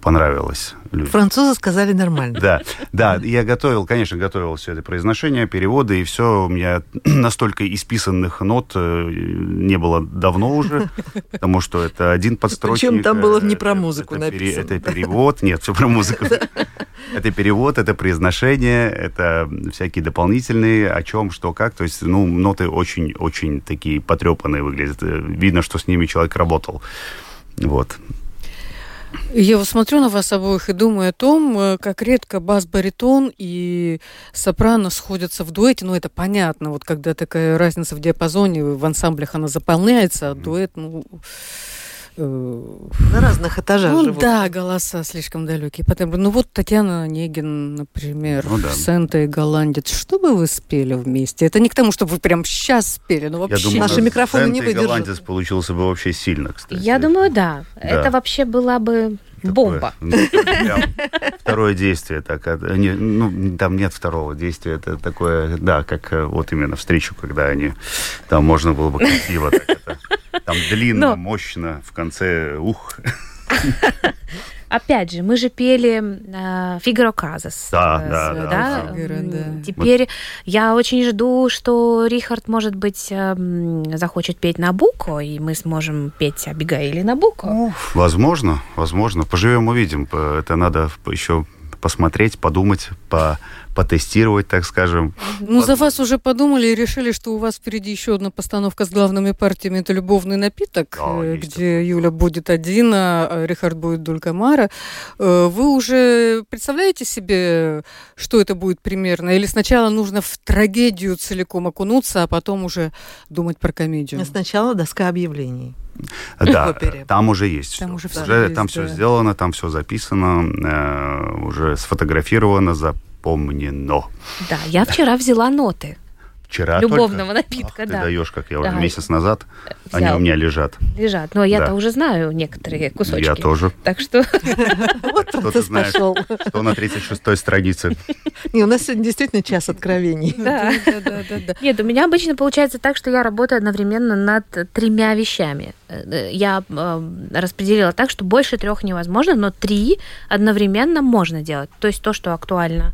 понравилось людям. Французы сказали нормально. Да, да, я готовил, конечно, готовил все это произношение, переводы, и все, у меня настолько исписанных нот э, не было давно уже, потому что это один подстрочник. Причем там было не э, про музыку это, написано. Это перевод, нет, все про музыку. Это перевод, это произношение, это всякие дополнительные, о чем, что, как. То есть, ну, ноты очень-очень такие потрепанные выглядят. Э, видно, что с ними человек работал. Вот. Я вот смотрю на вас обоих и думаю о том, э, как редко бас-баритон и сопрано сходятся в дуэте. Ну, это понятно, вот когда такая разница в диапазоне, в ансамблях она заполняется, а дуэт, ну... На разных этажах ну, живут. да, голоса слишком далекие. Потом, ну вот Татьяна Онегин, например, Ну да. Сента и Голландец. Что бы вы спели вместе? Это не к тому, чтобы вы прям сейчас спели, но вообще. Я думаю, Наши микрофоны не Сента и выдержат. голландец получился бы вообще сильно, кстати. Я думаю, да. Это вообще была бы бомба. ну, прям Второе действие, так, а, не, ну, там нет второго действия, это такое, да, как э, вот именно встречу, когда они, там можно было бы красиво, так это, там длинно, Но- мощно, в конце, ух, Опять же, мы же пели э, Фигаро Казас. Да, э, да, да, да. М, Фигаро, да. Теперь я очень жду, что Рихард, может быть, эм, захочет петь Набуко, и мы сможем петь Абигаили Набуко. возможно, возможно, поживем, увидим, это надо еще посмотреть, подумать, по, потестировать, так скажем. Ну, за вас уже подумали и решили, что у вас впереди еще одна постановка с главными партиями. Это «Любовный напиток», Да, э, где Юля будет один, а Рихард будет Дулькамара. Э, Вы уже представляете себе, что это будет примерно? Или сначала нужно в трагедию целиком окунуться, а потом уже думать про комедию? Сначала доска объявлений. Да, там уже есть Там уже Уже есть, там все да. сделано, там все записано, э, уже сфотографировано, запомнено. Да, я вчера взяла ноты Вчера любовного только? напитка, Ах, да. ты даешь, как я уже Да. месяц назад, они Взял. у меня лежат. Лежат. Но я-то Да. уже знаю некоторые кусочки. Я тоже. Так что Вот Что ты знаешь? Что на 36-й странице? Не, у нас сегодня действительно час откровений. да. Нет, у меня обычно получается так, что я работаю одновременно над тремя вещами. Э, Я э, распределила так, что больше трех невозможно, но три одновременно можно делать. То есть то, что актуально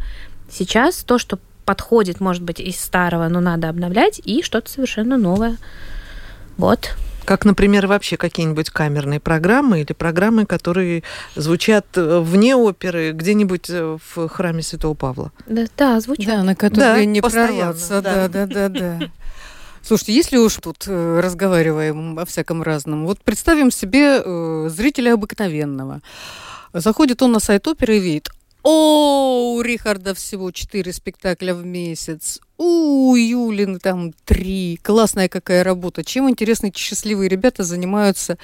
сейчас, то, что подходит, может быть, из старого, но надо обновлять, и что-то совершенно новое. Вот. Как, например, вообще какие-нибудь камерные программы или программы, которые звучат э, вне оперы, где-нибудь э, в храме Святого Павла. Да, да звучит. Да, на которые Да, не прорваться. да. Да, да, да, да. Слушайте, если уж тут э, разговариваем о всяком разном, вот представим себе э, зрителя обыкновенного. Заходит он на сайт оперы и видит, о, у Рихарда всего четыре спектакля в месяц. У Юлин там три. Классная какая работа. Чем, интересно, эти счастливые ребята занимаются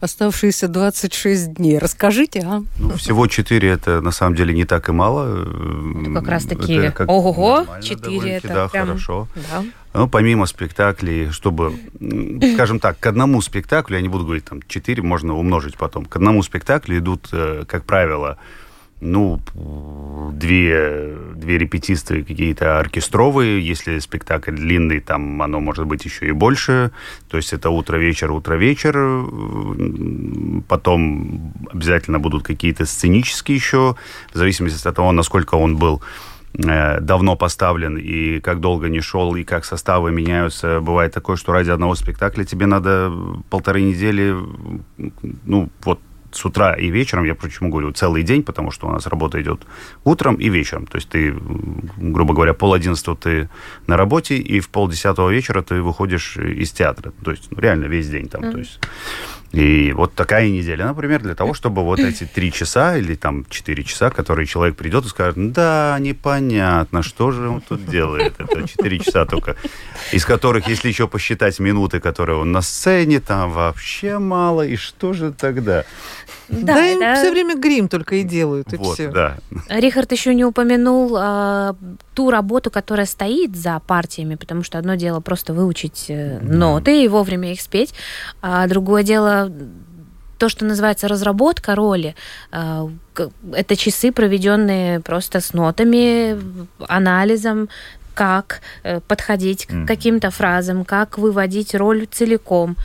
оставшиеся 26 дней? Расскажите, а? Ну, всего 4 это на самом деле не так и мало. Это как раз таки, как 4 довольно-таки, это да, прям... хорошо. Да. Ну, помимо спектаклей, чтобы, скажем так, к одному спектаклю, я не буду говорить, там, 4 можно умножить потом, к одному спектаклю идут, э, как правило, ну, две, две репетиции какие-то оркестровые, если спектакль длинный, там оно может быть еще и больше, то есть это утро-вечер, утро-вечер, потом обязательно будут какие-то сценические еще, в зависимости от того, насколько он был э, давно поставлен и как долго не шел, и как составы меняются. Бывает такое, что ради одного спектакля тебе надо полторы недели, ну, вот с утра и вечером, я почему говорю целый день, потому что у нас работа идет утром и вечером. То есть ты, грубо говоря, пол одиннадцатого ты на работе, и в полдесятого вечера ты выходишь из театра. То есть ну, реально весь день там. То есть и вот такая неделя, например, для того, чтобы вот эти три часа или там четыре часа, которые человек придет и скажет, да, непонятно, что же он тут делает. Это четыре часа только, из которых, если еще посчитать минуты, которые он на сцене, там вообще мало, и что же тогда? Да, Да, им это- все время грим только и делают, и вот, все. да. Рихард еще не упомянул а, ту работу, которая стоит за партиями, потому что одно дело просто выучить э, ноты и вовремя их спеть, а другое дело то, что называется разработка роли. А, Это часы, проведенные просто с нотами, анализом, как э, подходить к каким-то фразам, как выводить роль целиком.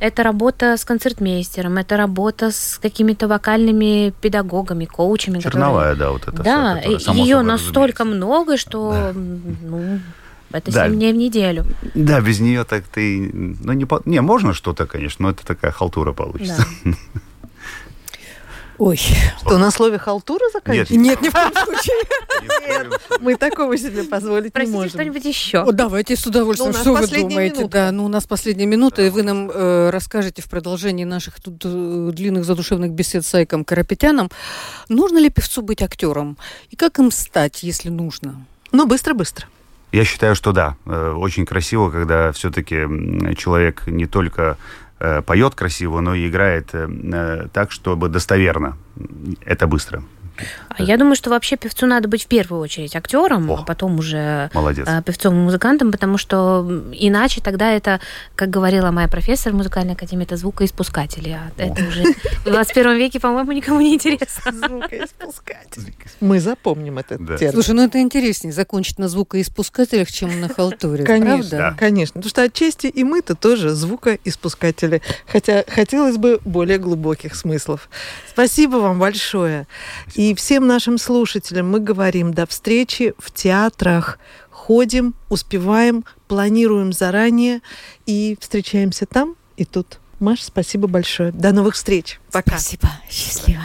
Это работа с концертмейстером, это работа с какими-то вокальными педагогами, коучами. Черновая, которые... да, вот это Да, все, ее настолько много, что да. ну, это да. 7 дней в неделю. Да, без нее так ты... Ну, не, не можно что-то, конечно, но это такая халтура получится. Да. Ой, что, на слове халтура заканчиваем? Нет, ни в коем случае. Нет, мы такого себе позволить Простите, не можем. что-нибудь еще? Давайте с удовольствием. Ну, что вы думаете? Да, ну у нас последняя минута, и вы нам э, расскажете в продолжении наших тут э, длинных задушевных бесед с Айком Карапетяном, нужно ли певцу быть актером? И как им стать, если нужно? Ну, быстро-быстро. Я считаю, что да. Э, очень красиво, когда все-таки человек не только поет красиво, но и играет э, так, чтобы достоверно. Это быстро. А я думаю, что вообще певцу надо быть в первую очередь актером, О, а потом уже молодец. А, певцом и музыкантом, потому что иначе тогда это, как говорила моя профессор музыкальной академии, это звукоиспускатели. А это уже в 21 веке, по-моему, никому не интересно. Звукоиспускатель. Мы запомним этот да. термин. Слушай, ну это интереснее закончить на звукоиспускателях, чем на халтуре. Конечно, правда? конечно. Потому что отчасти и мы-то тоже звукоиспускатели. Хотя хотелось бы более глубоких смыслов. Спасибо вам большое. И и всем нашим слушателям мы говорим до встречи в театрах. Ходим, успеваем, планируем заранее и встречаемся там и тут. Маш, спасибо большое. До новых встреч. Пока. Спасибо. Счастливо.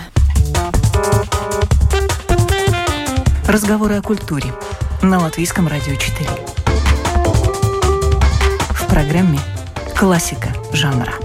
Разговоры о культуре на Латвийском радио 4. В программе «Классика жанра».